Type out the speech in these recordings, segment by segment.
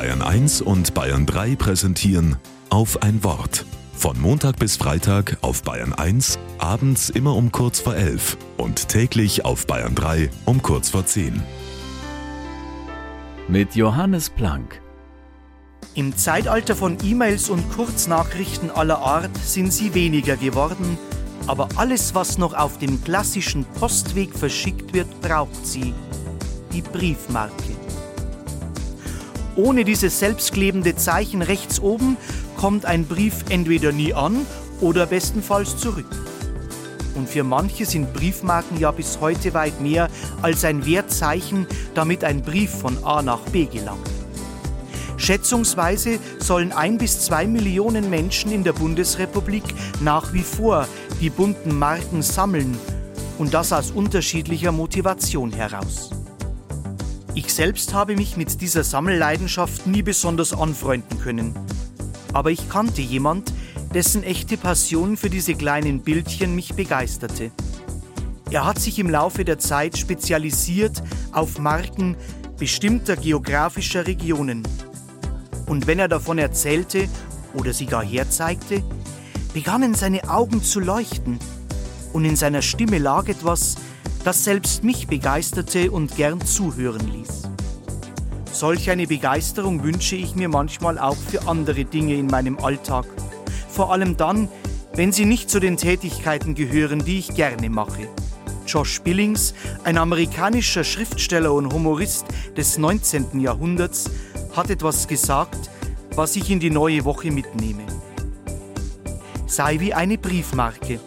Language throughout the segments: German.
Bayern 1 und Bayern 3 präsentieren auf ein Wort. Von Montag bis Freitag auf Bayern 1, abends immer um kurz vor 11 und täglich auf Bayern 3 um kurz vor 10. Mit Johannes Planck. Im Zeitalter von E-Mails und Kurznachrichten aller Art sind sie weniger geworden, aber alles, was noch auf dem klassischen Postweg verschickt wird, braucht sie. Die Briefmarke. Ohne dieses selbstklebende Zeichen rechts oben kommt ein Brief entweder nie an oder bestenfalls zurück. Und für manche sind Briefmarken ja bis heute weit mehr als ein Wertzeichen, damit ein Brief von A nach B gelangt. Schätzungsweise sollen ein bis zwei Millionen Menschen in der Bundesrepublik nach wie vor die bunten Marken sammeln und das aus unterschiedlicher Motivation heraus. Ich selbst habe mich mit dieser Sammelleidenschaft nie besonders anfreunden können. Aber ich kannte jemand, dessen echte Passion für diese kleinen Bildchen mich begeisterte. Er hat sich im Laufe der Zeit spezialisiert auf Marken bestimmter geografischer Regionen. Und wenn er davon erzählte oder sie gar herzeigte, begannen seine Augen zu leuchten und in seiner Stimme lag etwas, das selbst mich begeisterte und gern zuhören ließ. Solch eine Begeisterung wünsche ich mir manchmal auch für andere Dinge in meinem Alltag. Vor allem dann, wenn sie nicht zu den Tätigkeiten gehören, die ich gerne mache. Josh Billings, ein amerikanischer Schriftsteller und Humorist des 19. Jahrhunderts, hat etwas gesagt, was ich in die neue Woche mitnehme. Sei wie eine Briefmarke.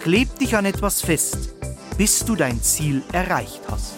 Kleb dich an etwas fest bis du dein Ziel erreicht hast.